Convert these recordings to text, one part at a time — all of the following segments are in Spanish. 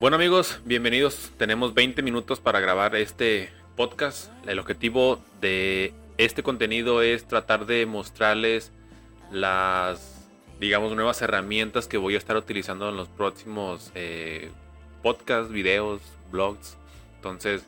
Bueno amigos, bienvenidos. Tenemos 20 minutos para grabar este podcast. El objetivo de este contenido es tratar de mostrarles las, digamos, nuevas herramientas que voy a estar utilizando en los próximos eh, podcasts, videos, blogs. Entonces,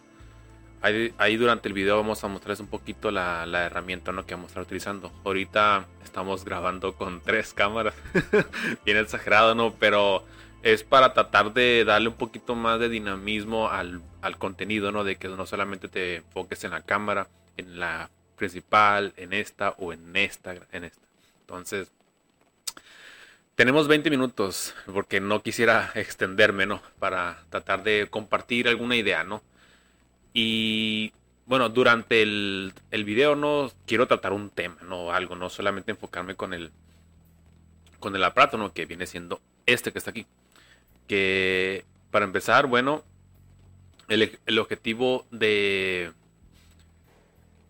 ahí, durante el video vamos a mostrarles un poquito la, herramienta ¿no? que vamos a estar utilizando. Ahorita estamos grabando con tres cámaras. Bien exagerado, ¿no? Pero es para tratar de darle un poquito más de dinamismo al, contenido, ¿no? De que no solamente te enfoques en la cámara, en la principal, en esta o en esta, en esta. Entonces, tenemos 20 minutos porque no quisiera extenderme, ¿no? Para tratar de compartir alguna idea, ¿no? Y bueno, durante el, el video no quiero tratar un tema, no algo, no solamente enfocarme con el con el aparato, ¿no? Que viene siendo este que está aquí que para empezar, bueno, el, objetivo de,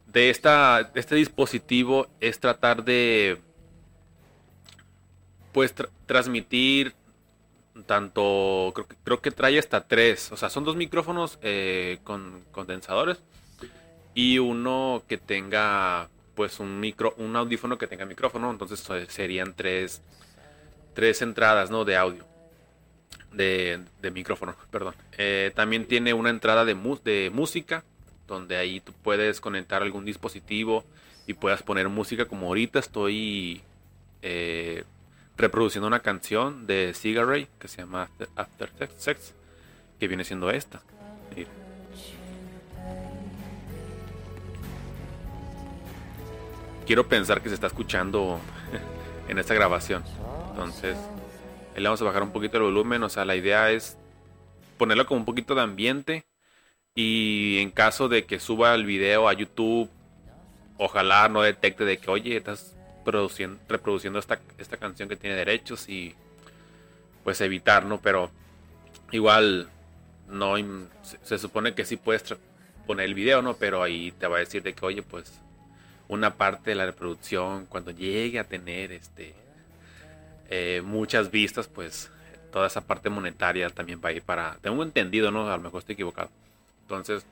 de, esta, este dispositivo es tratar de pues transmitir tanto creo creo que trae hasta tres o sea son dos micrófonos eh, con condensadores y uno que tenga pues un micro un audífono que tenga micrófono entonces serían tres tres entradas no de audio de, micrófono, perdón. Eh, también tiene una entrada de, de música, donde ahí tú puedes conectar algún dispositivo y puedas poner música, como ahorita estoy eh, reproduciendo una canción de Cigarette que se llama After Sex, que viene siendo esta. Quiero pensar que se está escuchando en esta grabación. Entonces, le vamos a bajar un poquito el volumen. O sea, la idea es ponerlo como un poquito de ambiente. Y en caso de que suba el video a YouTube, ojalá no detecte de que, oye, estás produciendo, reproduciendo esta, esta canción que tiene derechos y pues evitar, ¿no? Pero igual no se, supone que sí puedes poner el video, ¿no? Pero ahí te va a decir de que, oye, pues una parte de la reproducción, cuando llegue a tener este eh, muchas vistas, pues toda esa parte monetaria también va a ir para... Tengo entendido, ¿no? A lo mejor estoy equivocado. Entonces,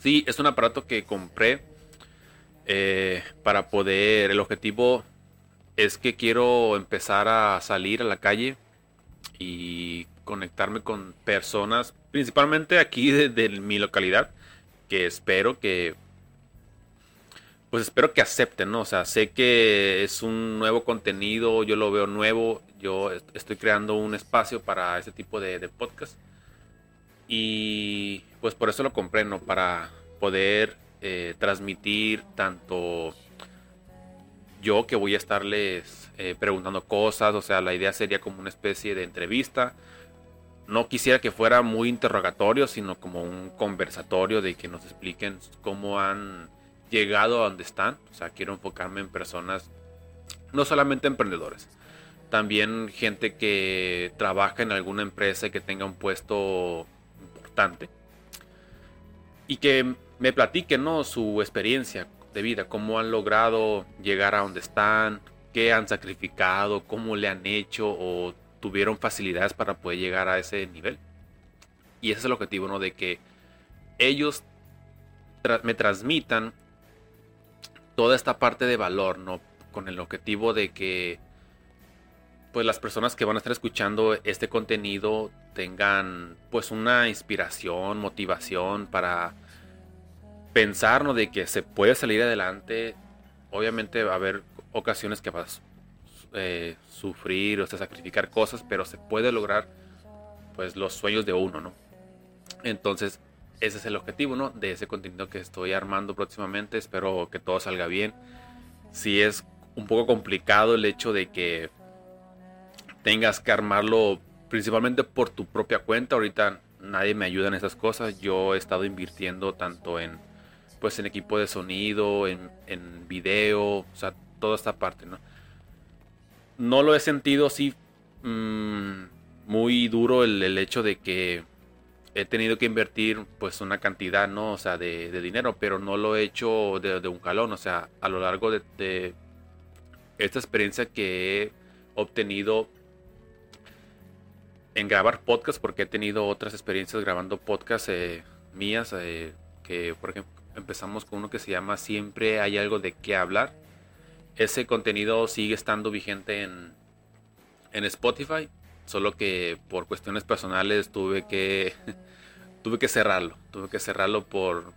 sí, es un aparato que compré eh, para poder... El objetivo es que quiero empezar a salir a la calle y conectarme con personas, principalmente aquí de mi localidad, que espero que pues espero que acepten, ¿no? O sea, sé que es un nuevo contenido, yo lo veo nuevo, yo estoy creando un espacio para ese tipo de, podcast. Y pues por eso lo compré, ¿no? Para poder eh, transmitir tanto yo que voy a estarles eh, preguntando cosas, o sea, la idea sería como una especie de entrevista. No quisiera que fuera muy interrogatorio, sino como un conversatorio de que nos expliquen cómo han llegado a donde están. O sea, quiero enfocarme en personas, no solamente emprendedores, también gente que trabaja en alguna empresa y que tenga un puesto importante. Y que me platiquen ¿no? su experiencia de vida, cómo han logrado llegar a donde están, qué han sacrificado, cómo le han hecho o tuvieron facilidades para poder llegar a ese nivel. Y ese es el objetivo, ¿no? De que ellos me transmitan toda esta parte de valor, ¿no? Con el objetivo de que pues las personas que van a estar escuchando este contenido tengan pues una inspiración, motivación para pensar ¿no? de que se puede salir adelante. Obviamente va a haber ocasiones que vas a eh, sufrir o sea, sacrificar cosas, pero se puede lograr pues los sueños de uno, ¿no? Entonces ese es el objetivo, ¿no? De ese contenido que estoy armando próximamente. Espero que todo salga bien. Si es un poco complicado el hecho de que tengas que armarlo principalmente por tu propia cuenta. Ahorita nadie me ayuda en esas cosas. Yo he estado invirtiendo tanto en pues en equipo de sonido, en, en video, o sea, toda esta parte, ¿no? No lo he sentido así mm, muy duro el, el hecho de que he tenido que invertir pues una cantidad, ¿no? O sea, de, dinero, pero no lo he hecho de, un calón, o sea, a lo largo de, esta experiencia que he obtenido en grabar podcast porque he tenido otras experiencias grabando podcast eh, mías, eh, que por ejemplo empezamos con uno que se llama Siempre hay algo de qué hablar. Ese contenido sigue estando vigente en, en Spotify, solo que por cuestiones personales tuve que tuve que cerrarlo, tuve que cerrarlo por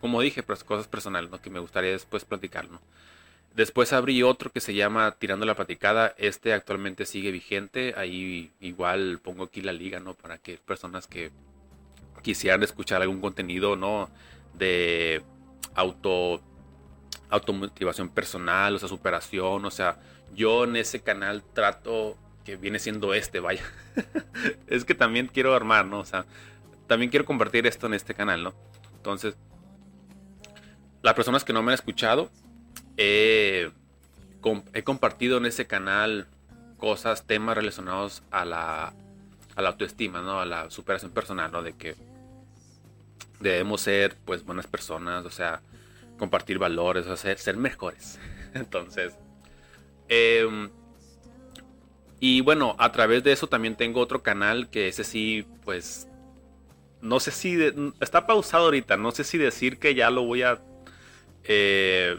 como dije, pues cosas personales, ¿no? que me gustaría después platicar, ¿no? Después abrí otro que se llama Tirando la Platicada. Este actualmente sigue vigente. Ahí igual pongo aquí la liga, ¿no? Para que personas que quisieran escuchar algún contenido, ¿no? De auto automotivación personal, o sea, superación, o sea, yo en ese canal trato que viene siendo este, vaya. es que también quiero armar, ¿no? O sea, también quiero compartir esto en este canal, ¿no? Entonces, las personas que no me han escuchado, he, compartido en ese canal cosas, temas relacionados a la, autoestima, ¿no? A la superación personal, ¿no? De que debemos ser, pues, buenas personas, o sea, compartir valores, o sea, ser mejores. Entonces, em, y bueno, a través de eso también tengo otro canal que ese sí, pues, no sé si, está pausado ahorita, no sé si decir que ya lo voy a... Eh,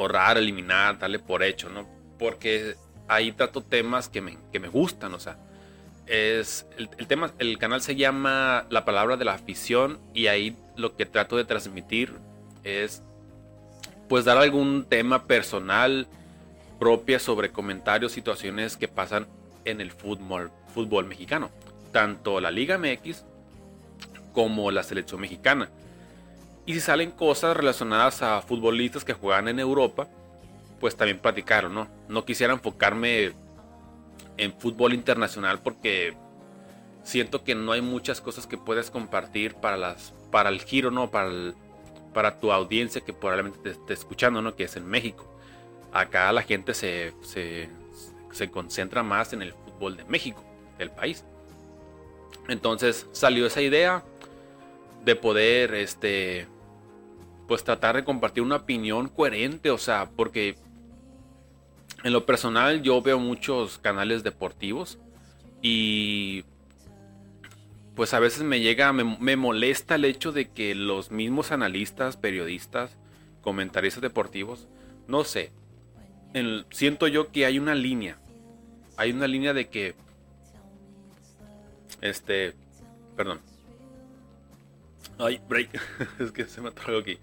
borrar, eliminar, darle por hecho, ¿no? Porque ahí trato temas que me, que me gustan, o sea, es el, tema, el canal se llama La Palabra de la Afición y ahí lo que trato de transmitir es pues dar algún tema personal propia sobre comentarios, situaciones que pasan en el fútbol, fútbol mexicano, tanto la Liga MX como la selección mexicana. Y si salen cosas relacionadas a futbolistas que juegan en Europa, pues también platicaron, ¿no? No quisiera enfocarme en fútbol internacional porque siento que no hay muchas cosas que puedes compartir para las para el giro, ¿no? Para para tu audiencia que probablemente te esté escuchando, ¿no? Que es en México. Acá la gente se, se, se concentra más en el fútbol de México, del país. Entonces salió esa idea de poder este pues tratar de compartir una opinión coherente, o sea, porque en lo personal yo veo muchos canales deportivos y pues a veces me llega, me, molesta el hecho de que los mismos analistas, periodistas, comentaristas deportivos, no sé, siento yo que hay una línea, hay una línea de que, este, perdón, Ay, break. es que se me atoró aquí.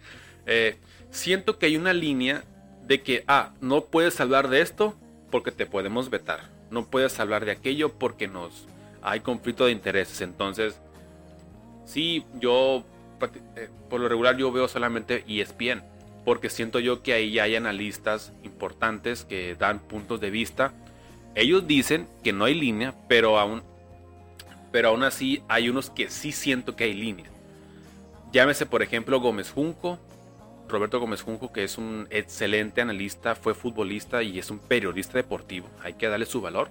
Eh, siento que hay una línea de que, ah, no puedes hablar de esto porque te podemos vetar. No puedes hablar de aquello porque nos hay conflicto de intereses. Entonces, sí, yo eh, por lo regular yo veo solamente ESPN. Porque siento yo que ahí hay analistas importantes que dan puntos de vista. Ellos dicen que no hay línea, pero aún, pero aún así hay unos que sí siento que hay línea. Llámese, por ejemplo, Gómez Junco, Roberto Gómez Junco, que es un excelente analista, fue futbolista y es un periodista deportivo. Hay que darle su valor.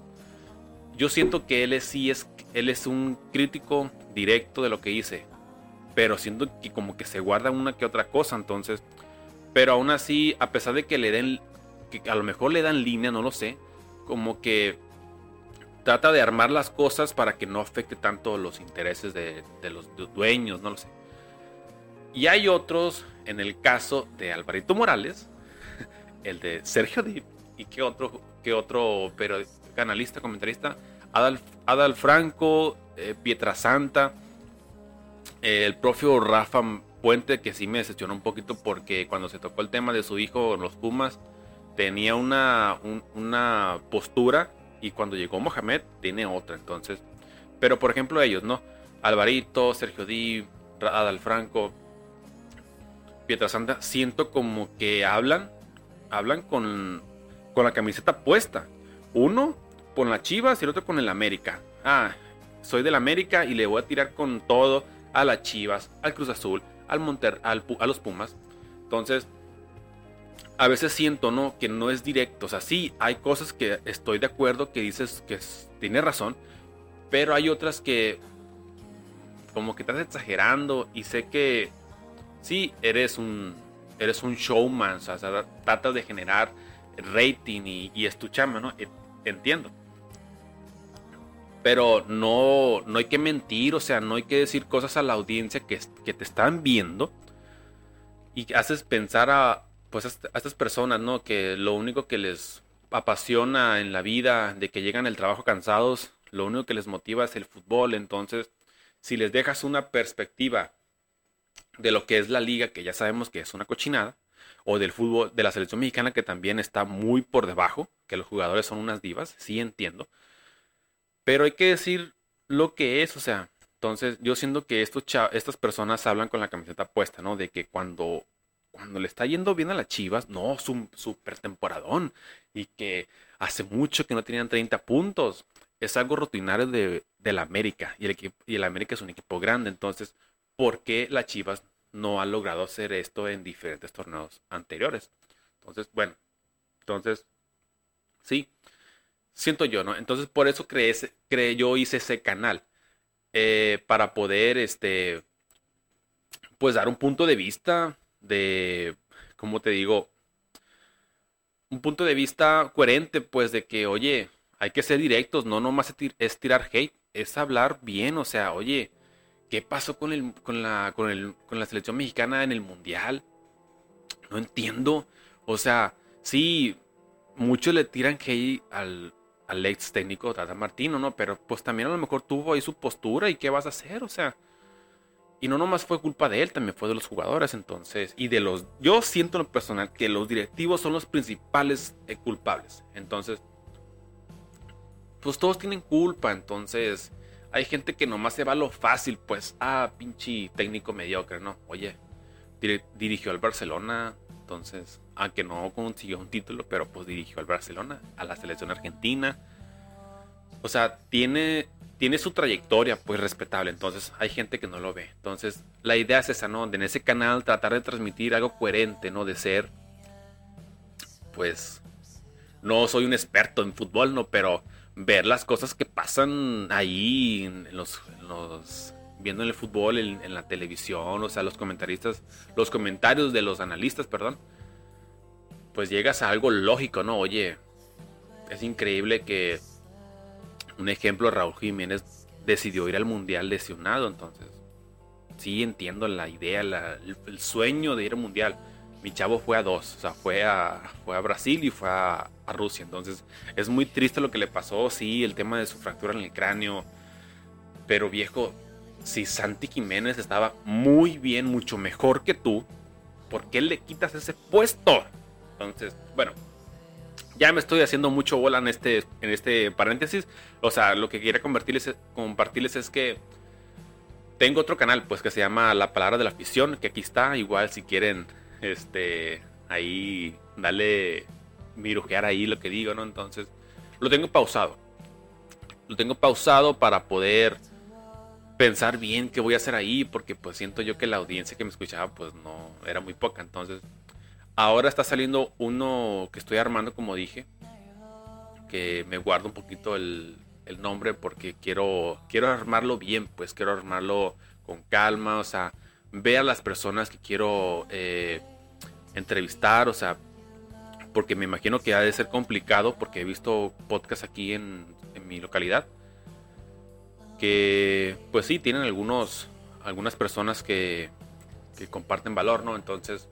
Yo siento que él es, sí es, él es un crítico directo de lo que hice, pero siento que como que se guarda una que otra cosa, entonces, pero aún así, a pesar de que le den, a lo mejor le dan línea, no lo sé, como que trata de armar las cosas para que no afecte tanto los intereses de, los dueños, no lo sé. Y hay otros, en el caso de Alvarito Morales, el de Sergio Dip, y que otro, que otro pero canalista, comentarista, Adal, Adal Franco, eh, Pietrasanta, el propio Rafa Puente, que sí me decepcionó un poquito porque cuando se tocó el tema de su hijo, los Pumas, tenía una, una postura y cuando llegó Mohamed tiene otra. Entonces, pero por ejemplo ellos, ¿no? Alvarito, Sergio Di, Adal Franco, Pietrasanta, siento como que hablan, hablan con, con la camiseta puesta. Uno con la Chivas y el otro con el América. Ah, soy del América y le voy a tirar con todo a las Chivas, al Cruz Azul, al Monter, al, a los Pumas. Entonces, a veces siento, ¿no? Que no es directo. O sea, sí, hay cosas que estoy de acuerdo que dices que tiene razón, pero hay otras que como que estás exagerando y sé que sí, eres un, eres un showman, o sea, tratas de generar rating y, y es tu chama, ¿no? Entiendo. Pero no, no hay que mentir, o sea, no hay que decir cosas a la audiencia que, te están viendo y haces pensar a, pues, a estas personas, ¿no? Que lo único que les apasiona en la vida, de que llegan al trabajo cansados, lo único que les motiva es el fútbol. Entonces, si les dejas una perspectiva de lo que es la liga, que ya sabemos que es una cochinada, o del fútbol de la selección mexicana, que también está muy por debajo, que los jugadores son unas divas, sí entiendo. Pero hay que decir lo que es, o sea, entonces yo siento que estos estas personas hablan con la camiseta puesta, ¿no? De que cuando, cuando le está yendo bien a las Chivas, no, es un super temporadón, y que hace mucho que no tenían 30 puntos. Es algo rutinario de, la América, y el, y el América es un equipo grande, entonces, ¿por qué las Chivas no han logrado hacer esto en diferentes torneos anteriores? Entonces, bueno, entonces, sí, siento yo, ¿no? Entonces, por eso creé, creé yo hice ese canal eh, para poder, este, pues dar un punto de vista de, ¿cómo te digo? Un punto de vista coherente, pues de que, oye, hay que ser directos, no nomás es tirar hate, es hablar bien, o sea, oye, ¿qué pasó con, el, con, la, con, el, con la selección mexicana en el Mundial? No entiendo, o sea, sí, muchos le tiran hate al, al ex técnico Tata Martino, ¿no? Pero pues también a lo mejor tuvo ahí su postura y qué vas a hacer, o sea. Y no nomás fue culpa de él, también fue de los jugadores, entonces. Y de los. Yo siento en lo personal que los directivos son los principales eh, culpables. Entonces. Pues todos tienen culpa, entonces. Hay gente que nomás se va a lo fácil, pues. Ah, pinche técnico mediocre, ¿no? Oye, dirigió al Barcelona, entonces, aunque no consiguió un título, pero pues dirigió al Barcelona, a la selección argentina. O sea, tiene, tiene su trayectoria pues respetable, entonces hay gente que no lo ve. Entonces, la idea es esa, ¿no? De en ese canal tratar de transmitir algo coherente, ¿no? De ser, pues, no soy un experto en fútbol, ¿no? Pero ver las cosas que pasan ahí en los, en los viendo el fútbol en, la televisión, o sea, los comentaristas, los comentarios de los analistas, perdón, pues llegas a algo lógico, ¿no? Oye, es increíble que un ejemplo, Raúl Jiménez decidió ir al Mundial lesionado, entonces sí entiendo la idea, el, sueño de ir al Mundial. Mi chavo fue a dos, o sea, fue a, fue a Brasil y fue a, a Rusia, entonces es muy triste lo que le pasó, sí, el tema de su fractura en el cráneo, pero viejo, si Santi Jiménez estaba muy bien, mucho mejor que tú, ¿por qué le quitas ese puesto? Entonces, bueno, ya me estoy haciendo mucho bola en este, en este paréntesis. O sea, lo que quería compartirles, es que tengo otro canal, pues que se llama La Palabra de la Afición, que aquí está. Igual si quieren, este, ahí, dale, mirujear ahí lo que digo, ¿no? Entonces, lo tengo pausado. Lo tengo pausado para poder pensar bien qué voy a hacer ahí, porque pues siento yo que la audiencia que me escuchaba pues no era muy poca. Entonces, ahora está saliendo uno que estoy armando, como dije, que me guardo un poquito el, nombre porque quiero, quiero armarlo bien, pues quiero armarlo con calma, o sea, ver a las personas que quiero eh, entrevistar, o sea, porque me imagino que ha de ser complicado porque he visto podcasts aquí en, en mi localidad que pues sí, tienen algunos, algunas personas que, que comparten valor, ¿no? Entonces,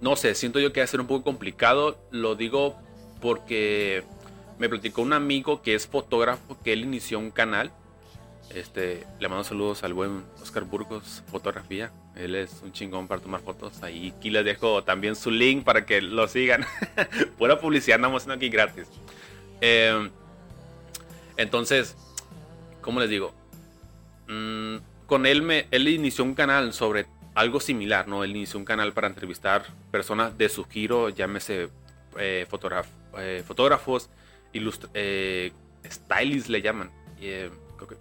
no sé, siento yo que va a ser un poco complicado, lo digo porque me platicó un amigo que es fotógrafo, que él inició un canal. Este, le mando saludos al buen Oscar Burgos Fotografía. Él es un chingón para tomar fotos. Ahí aquí les dejo también su link para que lo sigan. Pura publicidad andamos aquí gratis. Eh, entonces, ¿cómo les digo? Mm, con él, me, él inició un canal sobre algo similar, ¿no? Él inició un canal para entrevistar personas de su giro, llámese eh, eh, fotógrafos, eh, stylists le llaman. Eh,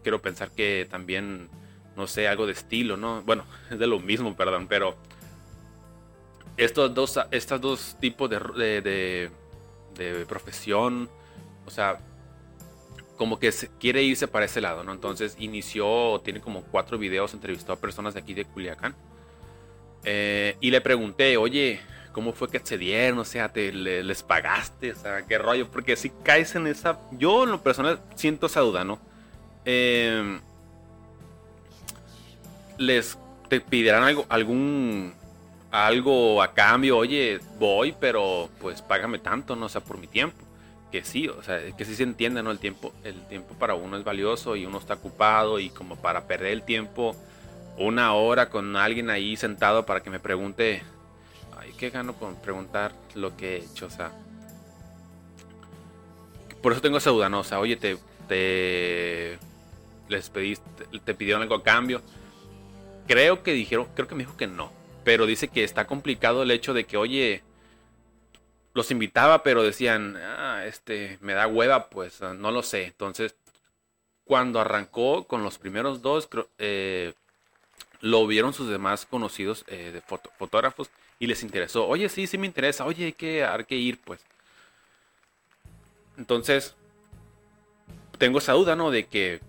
quiero pensar que también, no sé, algo de estilo, ¿no? Bueno, es de lo mismo, perdón, pero estos dos, estos dos tipos de, de, de profesión, o sea, como que quiere irse para ese lado, ¿no? Entonces inició, tiene como cuatro videos, entrevistó a personas de aquí de Culiacán. Eh, y le pregunté, oye, ¿cómo fue que accedieron? O sea, te, les pagaste, o sea, qué rollo, porque si caes en esa, yo en lo personal siento esa duda, ¿no? Em, les te pedirán algo, algún algo a cambio, oye, voy, pero pues págame tanto, no o sea, por mi tiempo. Que sí, o sea, que sí se entiende, ¿no? El tiempo, el tiempo para uno es valioso y uno está ocupado y como para perder el tiempo una hora con alguien ahí sentado para que me pregunte, ay, ¿qué gano con preguntar lo que he hecho? O sea, por eso tengo esa duda. O sea, oye, te, te les pediste, te pidieron algo a cambio. Creo que dijeron, creo que me dijo que no, pero dice que está complicado el hecho de que, oye, los invitaba, pero decían, ah, este, me da hueva, pues no lo sé. Entonces, cuando arrancó con los primeros dos, eh, lo vieron sus demás conocidos eh, fotógrafos y les interesó. Oye, sí, sí me interesa. Oye, hay que, hay que ir, pues. Entonces, tengo esa duda, ¿no? De que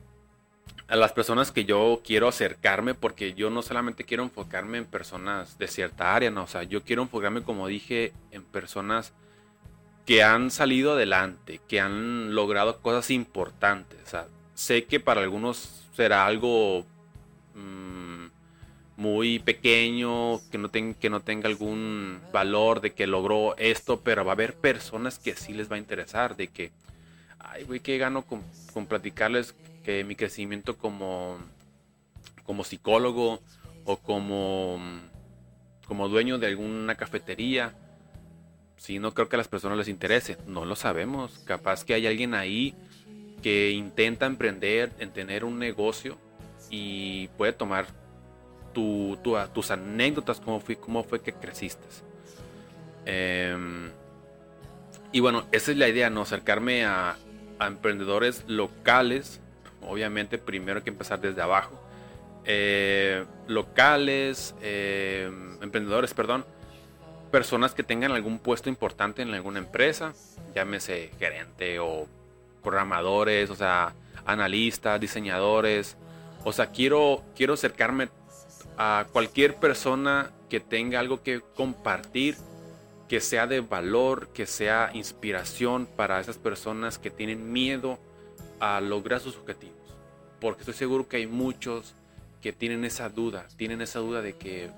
a las personas que yo quiero acercarme, porque yo no solamente quiero enfocarme en personas de cierta área, ¿no? O sea, yo quiero enfocarme, como dije, en personas que han salido adelante, que han logrado cosas importantes. O sea, sé que para algunos será algo muy pequeño, que no, que no tenga algún valor de que logró esto, pero va a haber personas que sí les va a interesar, de que, ay, güey, ¿qué gano con, con platicarles que mi crecimiento como, como psicólogo o como, como dueño de alguna cafetería? Si no creo que a las personas les interese, no lo sabemos. Capaz que hay alguien ahí que intenta emprender en tener un negocio y puede tomar tu, tus anécdotas, cómo fue, cómo fue que creciste. Em, y bueno, esa es la idea, ¿no? Acercarme a, emprendedores locales. Obviamente, primero hay que empezar desde abajo. Eh, locales, em, emprendedores, perdón. Personas que tengan algún puesto importante en alguna empresa, llámese gerente o programadores, o sea, analistas, diseñadores. O sea, quiero, quiero acercarme a cualquier persona que tenga algo que compartir, que sea de valor, que sea inspiración para esas personas que tienen miedo a lograr sus objetivos. Porque estoy seguro que hay muchos que tienen esa duda, tienen esa duda de que,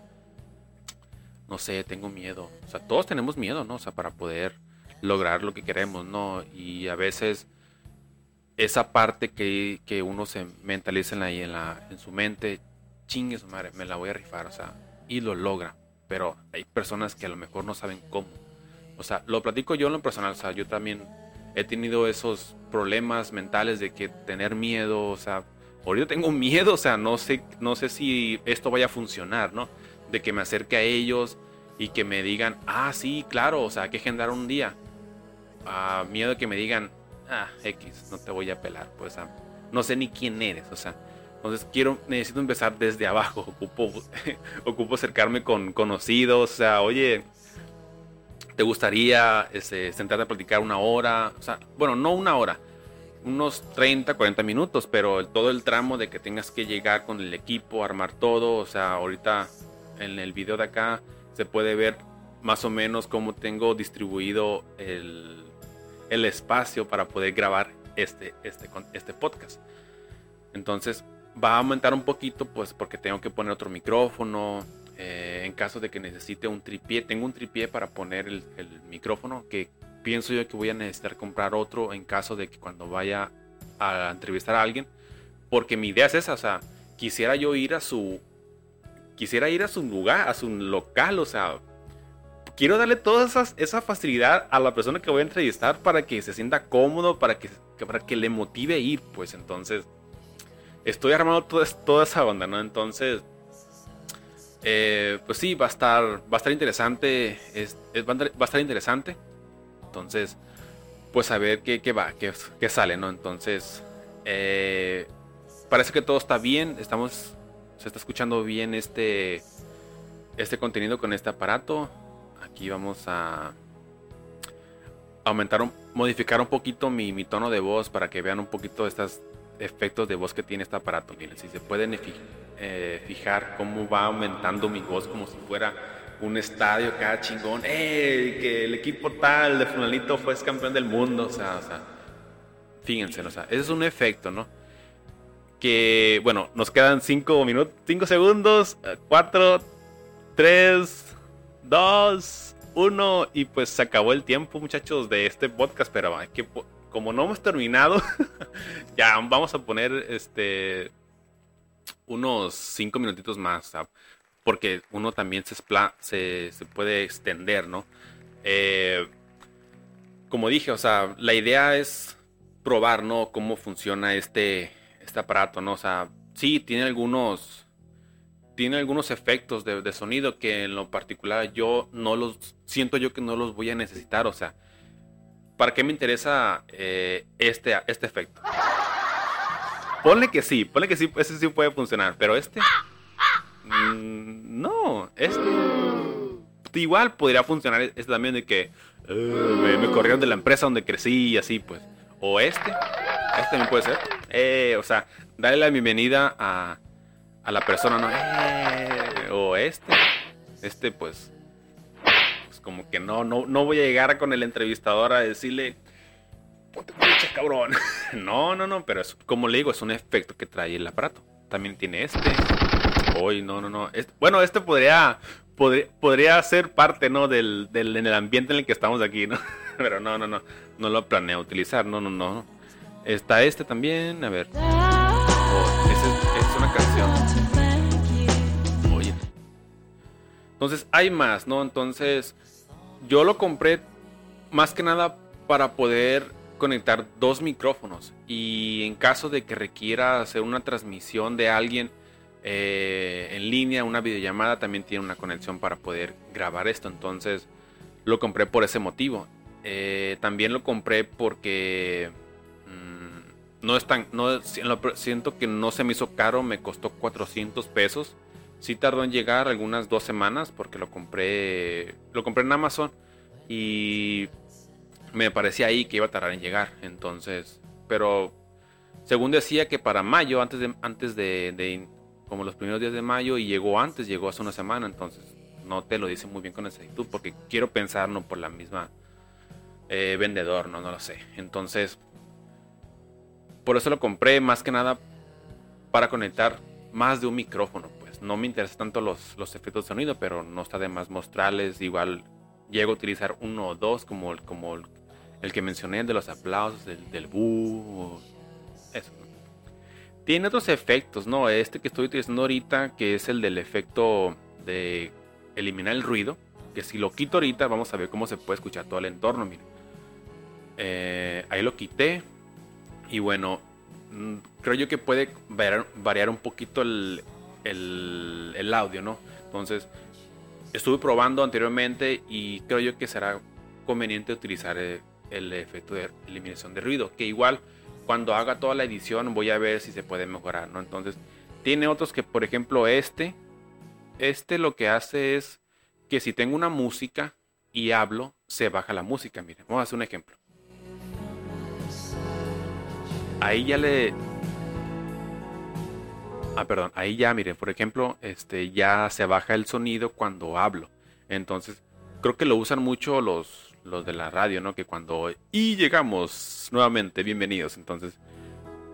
no sé, tengo miedo. O sea, todos tenemos miedo, ¿no? O sea, para poder lograr lo que queremos, ¿no? Y a veces esa parte que, que uno se mentaliza ahí en, la, en su mente, chingue su madre, me la voy a rifar, o sea, y lo logra. Pero hay personas que a lo mejor no saben cómo. O sea, lo platico yo en lo personal, o sea, yo también he tenido esos problemas mentales de que tener miedo, o sea, ahorita tengo miedo, o sea, no sé, no sé si esto vaya a funcionar, ¿no? De que me acerque a ellos y que me digan, ah, sí, claro, o sea, hay que un día. Ah, miedo de que me digan, ah, X, no te voy a pelar, pues, ah, no sé ni quién eres, o sea, entonces quiero, necesito empezar desde abajo. Ocupo, ocupo acercarme con conocidos. O sea, oye, ¿te gustaría este, sentarte a platicar una hora? O sea, bueno, no una hora. Unos 30, 40 minutos, pero todo el tramo de que tengas que llegar con el equipo, armar todo. O sea, ahorita en el video de acá se puede ver más o menos cómo tengo distribuido el, el espacio para poder grabar este, este, este podcast. Entonces, va a aumentar un poquito, pues porque tengo que poner otro micrófono. Eh, en caso de que necesite un tripié, tengo un tripié para poner el, micrófono que pienso yo que voy a necesitar comprar otro en caso de que cuando vaya a entrevistar a alguien. Porque mi idea es esa, o sea, quisiera yo ir a su. Quisiera ir a su lugar, a su local, o sea. Quiero darle toda esa facilidad a la persona que voy a entrevistar para que se sienta cómodo, para que, para que le motive ir, pues entonces estoy armando toda, esa onda, ¿no? Entonces, eh, pues sí, va a estar, va a estar interesante, es, va a estar interesante. Entonces, pues a ver qué, va, qué, sale, ¿no? Entonces, eh, parece que todo está bien, estamos, se está escuchando bien este, este contenido con este aparato. Aquí vamos a aumentar, modificar un poquito mi tono de voz para que vean un poquito estas efectos de voz que tiene este aparato. Miren, si se pueden eh, fijar cómo va aumentando mi voz como si fuera un estadio cada chingón, ¡eh! Que el equipo tal de Fulanito fue campeón del mundo, o sea, o sea, fíjense, o sea, ese es un efecto, ¿no? Que, bueno, nos quedan 5 minutos, 5 segundos, 4, 3, 2, 1, y pues se acabó el tiempo, muchachos, de este podcast, pero hay que, como no hemos terminado, ya vamos a poner este unos 5 minutitos más, porque uno también se, se, puede extender, ¿no? Eh, como dije, o sea, la idea es probar, ¿no? Cómo funciona este, este aparato, ¿no? O sea, sí, tiene algunos, tiene algunos efectos de, sonido que en lo particular yo no los, siento yo que no los voy a necesitar, o sea, ¿para qué me interesa eh, este, este efecto? Ponle que sí, ponle que sí, ese sí puede funcionar, pero este... Mm, no, este igual podría funcionar este también de que eh, me, corrieron de la empresa donde crecí y así, pues. O este, este también puede ser. Eh, o sea, darle la bienvenida a, a la persona, ¿no? O este, este pues como que no, no, no voy a llegar con el entrevistador a decirle, ponte cabrón. no, no, no, pero es, como le digo, es un efecto que trae el aparato. También tiene este. Hoy, no, no, no. bueno, este podría, podría, ser parte, ¿no? Del, del, en el ambiente en el que estamos aquí, ¿no? Pero no, no, no. No lo planeo utilizar, no, no, no. Está este también, a ver. Oh, es, es una canción. Oye. Entonces, hay más, ¿no? Entonces, yo lo compré más que nada para poder conectar dos micrófonos. Y en caso de que requiera hacer una transmisión de alguien eh, en línea, una videollamada, también tiene una conexión para poder grabar esto. Entonces lo compré por ese motivo. Eh, también lo compré porque mm, no es tan, siento que no se me hizo caro, me costó 400 pesos. Sí tardó en llegar algunas dos semanas porque lo compré, lo compré en Amazon y me parecía ahí que iba a tardar en llegar. Entonces, pero según decía que para mayo, antes de, antes de, como los primeros días de mayo y llegó antes, llegó hace una semana, entonces no te lo dice muy bien con exactitud porque quiero pensar no por la misma eh, vendedor, no, no lo sé. Entonces, por eso lo compré más que nada para conectar más de un micrófono, pues no me interesa tanto los, los efectos de sonido, pero no está de más mostrarles, igual llego a utilizar uno o dos como, como el, que mencioné, el de los aplausos, del, del eso. Tiene otros efectos, ¿no? Este que estoy utilizando ahorita, que es el del efecto de eliminar el ruido. Que si lo quito ahorita, vamos a ver cómo se puede escuchar todo el entorno, miren. Eh, ahí lo quité. Y bueno, mm, creo yo que puede variar, un poquito el, audio, ¿no? Entonces, estuve probando anteriormente y creo yo que será conveniente utilizar el, eh, el efecto de eliminación de ruido. Que igual cuando haga toda la edición voy a ver si se puede mejorar, ¿no? Entonces, tiene otros que, por ejemplo, este, este lo que hace es que si tengo una música y hablo, se baja la música. Miren, vamos a hacer un ejemplo. Ahí ya le... Ah, perdón, ahí ya, miren, por ejemplo, este, ya se baja el sonido cuando hablo. Entonces, creo que lo usan mucho los, los de la radio, ¿no? Que cuando... Y llegamos nuevamente, bienvenidos. Entonces,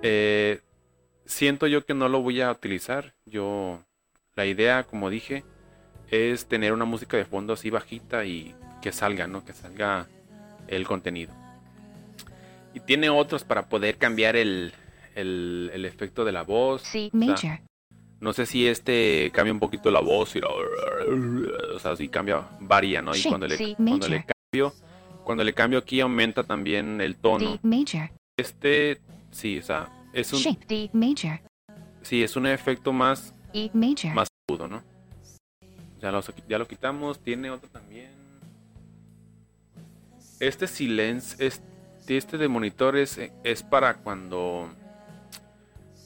eh, siento yo que no lo voy a utilizar. Yo, la idea, como dije, es tener una música de fondo así bajita y que salga, ¿no? Que salga el contenido. Y tiene otros para poder cambiar el, el, el efecto de la voz. Sí, major. no sé si este cambia un poquito la voz y o sea, si cambia, varía, ¿no? Y cuando le, cuando le cuando le cambio aquí aumenta también el tono. Este, sí, o sea, es un... Sí, es un efecto más... Más agudo, ¿no? Ya lo, ya lo quitamos. Tiene otro también. Este silencio, este, este de monitores es, para cuando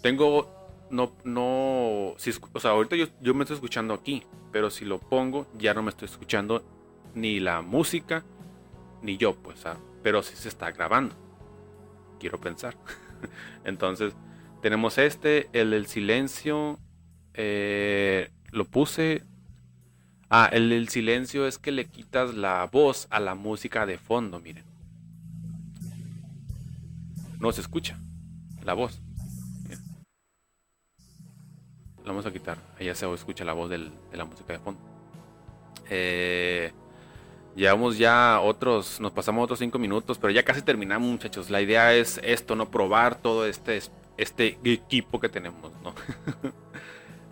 tengo no, no, si, o sea, ahorita yo, yo, me estoy escuchando aquí, pero si lo pongo ya no me estoy escuchando ni la música ni yo, pues, ah, pero sí se está grabando. Quiero pensar. Entonces, tenemos este, el del silencio. Eh, lo puse. Ah, el, el silencio es que le quitas la voz a la música de fondo, miren. No se escucha la voz. La vamos a quitar. Ya se escucha la voz de la música de fondo. Eh, llevamos ya otros, nos pasamos otros cinco minutos, pero ya casi terminamos, muchachos. La idea es esto, no probar todo este, este equipo que tenemos, ¿no?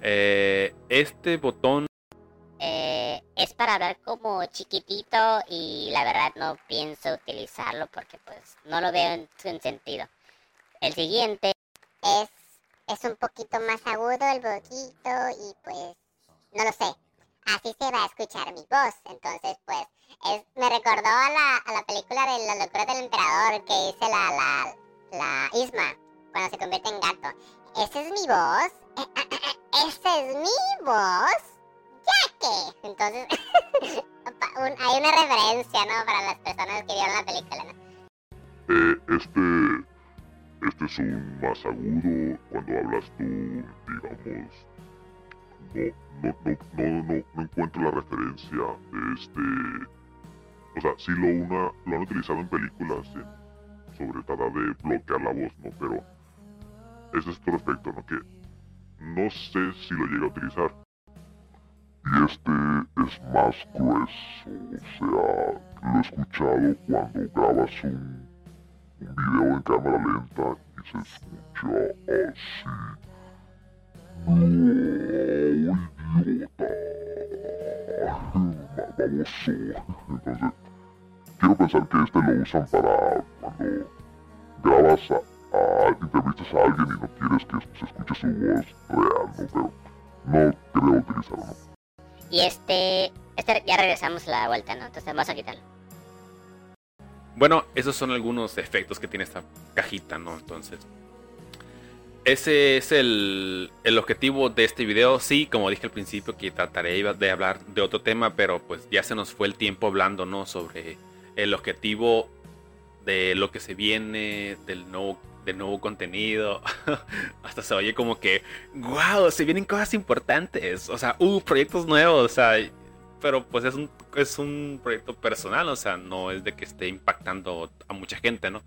Eh, este botón Eh, es para hablar como chiquitito y la verdad no pienso utilizarlo porque pues no lo veo en, en sentido. El siguiente Es, es un poquito más agudo el boquito y pues, no lo sé. Así se va a escuchar mi voz. Entonces, pues, es, me recordó a la, a la película de La locura del emperador que dice la, la, la Isma cuando se convierte en gato. ¿Esa es mi voz? ¿Esa es mi voz? ¿Ya qué? Entonces, hay una referencia, ¿no? Para las personas que vieron la película, ¿no? Eh, este, este es un más agudo cuando hablas tú, digamos. No, no, no, no, no, encuentro la referencia este. O sea, sí lo, una, lo han utilizado en películas sobre tratar de bloquear la voz, ¿no? Pero ese es otro aspecto, ¿no? Que no sé si lo llega a utilizar. Y este es más grueso, o sea, lo he escuchado cuando grabas un un video en cámara lenta y se escucha así. ¡No, idiota! Baboso. Entonces, quiero pensar que este lo usan para cuando grabas a, a- entrevistas a alguien y no quieres que se escuche su voz real, ¿no? Pero no creo utilizarlo, y este, este ya regresamos la vuelta, ¿no? Entonces vamos a quitarlo. Bueno, esos son algunos efectos que tiene esta cajita, ¿no? Entonces, ese es el, el objetivo de este video. Sí, como dije al principio, que trataré de hablar de otro tema, pero pues ya se nos fue el tiempo hablando, ¿no? Sobre el objetivo de lo que se viene, del nuevo, del nuevo contenido. Hasta se oye como que, wow, se vienen cosas importantes. O sea, uh, proyectos nuevos. O sea, pero pues es un, es un proyecto personal, o sea, no es de que esté impactando a mucha gente, ¿no?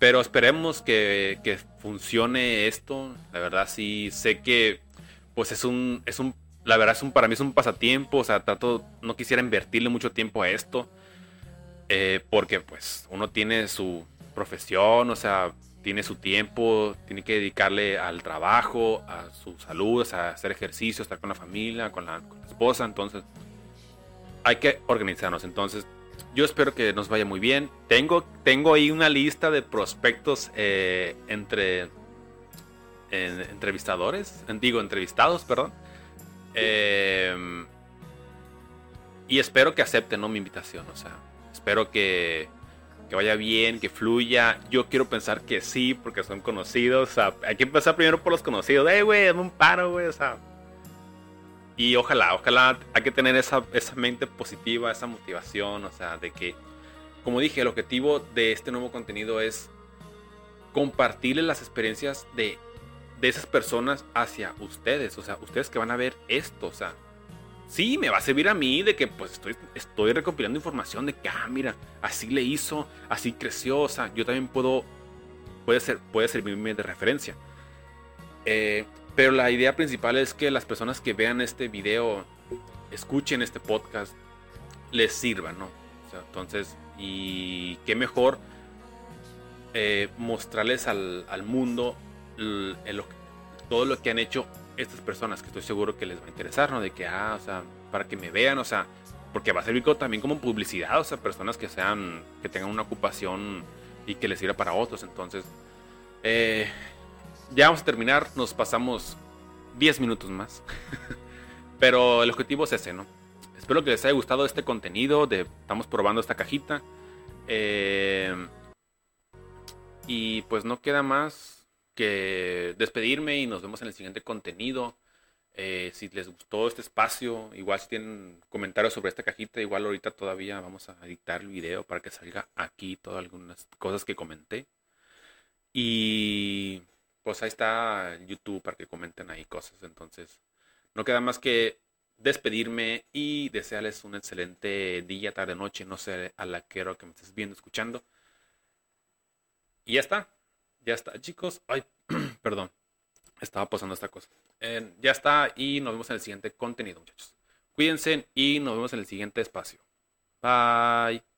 Pero esperemos que, que funcione esto. La verdad sí sé que pues es un, es un, la verdad es un, para mí es un pasatiempo, o sea, trato, no quisiera invertirle mucho tiempo a esto, eh, porque pues uno tiene su profesión, o sea, tiene su tiempo, tiene que dedicarle al trabajo, a su salud, o sea, hacer ejercicio, estar con la familia, con la, con la esposa, entonces hay que organizarnos. Entonces, yo espero que nos vaya muy bien. Tengo, tengo ahí una lista de prospectos eh, entre en- entrevistadores, en- digo, entrevistados, perdón. Eh, y espero que acepten ¿no? mi invitación. O sea, espero que, que vaya bien, que fluya. Yo quiero pensar que sí, porque son conocidos. O sea, hay que empezar primero por los conocidos. Eh, güey, dame un paro, güey. O sea, y ojalá, ojalá hay que tener esa, esa mente positiva, esa motivación, o sea, de que, como dije, el objetivo de este nuevo contenido es compartirles las experiencias de, de esas personas hacia ustedes, o sea, ustedes que van a ver esto, o sea, sí, me va a servir a mí de que pues estoy, estoy recopilando información de que, ah, mira, así le hizo, así creció, o sea, yo también puedo, puede, ser, puede servirme de referencia. Eh, pero la idea principal es que las personas que vean este video, escuchen este podcast, les sirva, ¿no? O sea, entonces, y qué mejor eh, mostrarles al, al mundo todo lo que han hecho estas personas, que estoy seguro que les va a interesar, ¿no? De que, ah, o sea, para que me vean, o sea, porque va a servir también como publicidad, o sea, personas que sean, que tengan una ocupación y que les sirva para otros, entonces, eh, ya vamos a terminar, nos pasamos 10 minutos más. Pero el objetivo es ese, ¿no? Espero que les haya gustado este contenido. Estamos probando esta cajita. Eh, y pues no queda más que despedirme y nos vemos en el siguiente contenido. Eh, si les gustó este espacio, igual si tienen comentarios sobre esta cajita, igual ahorita todavía vamos a editar el video para que salga aquí todas algunas cosas que comenté. Y pues ahí está YouTube para que comenten ahí cosas. Entonces, no queda más que despedirme y desearles un excelente día, tarde, noche, no sé a la que hora que me estés viendo, escuchando. Y ya está, ya está, chicos. Ay, perdón, estaba pasando esta cosa. Ya está y nos vemos en el siguiente contenido, muchachos. Cuídense y nos vemos en el siguiente espacio. Bye.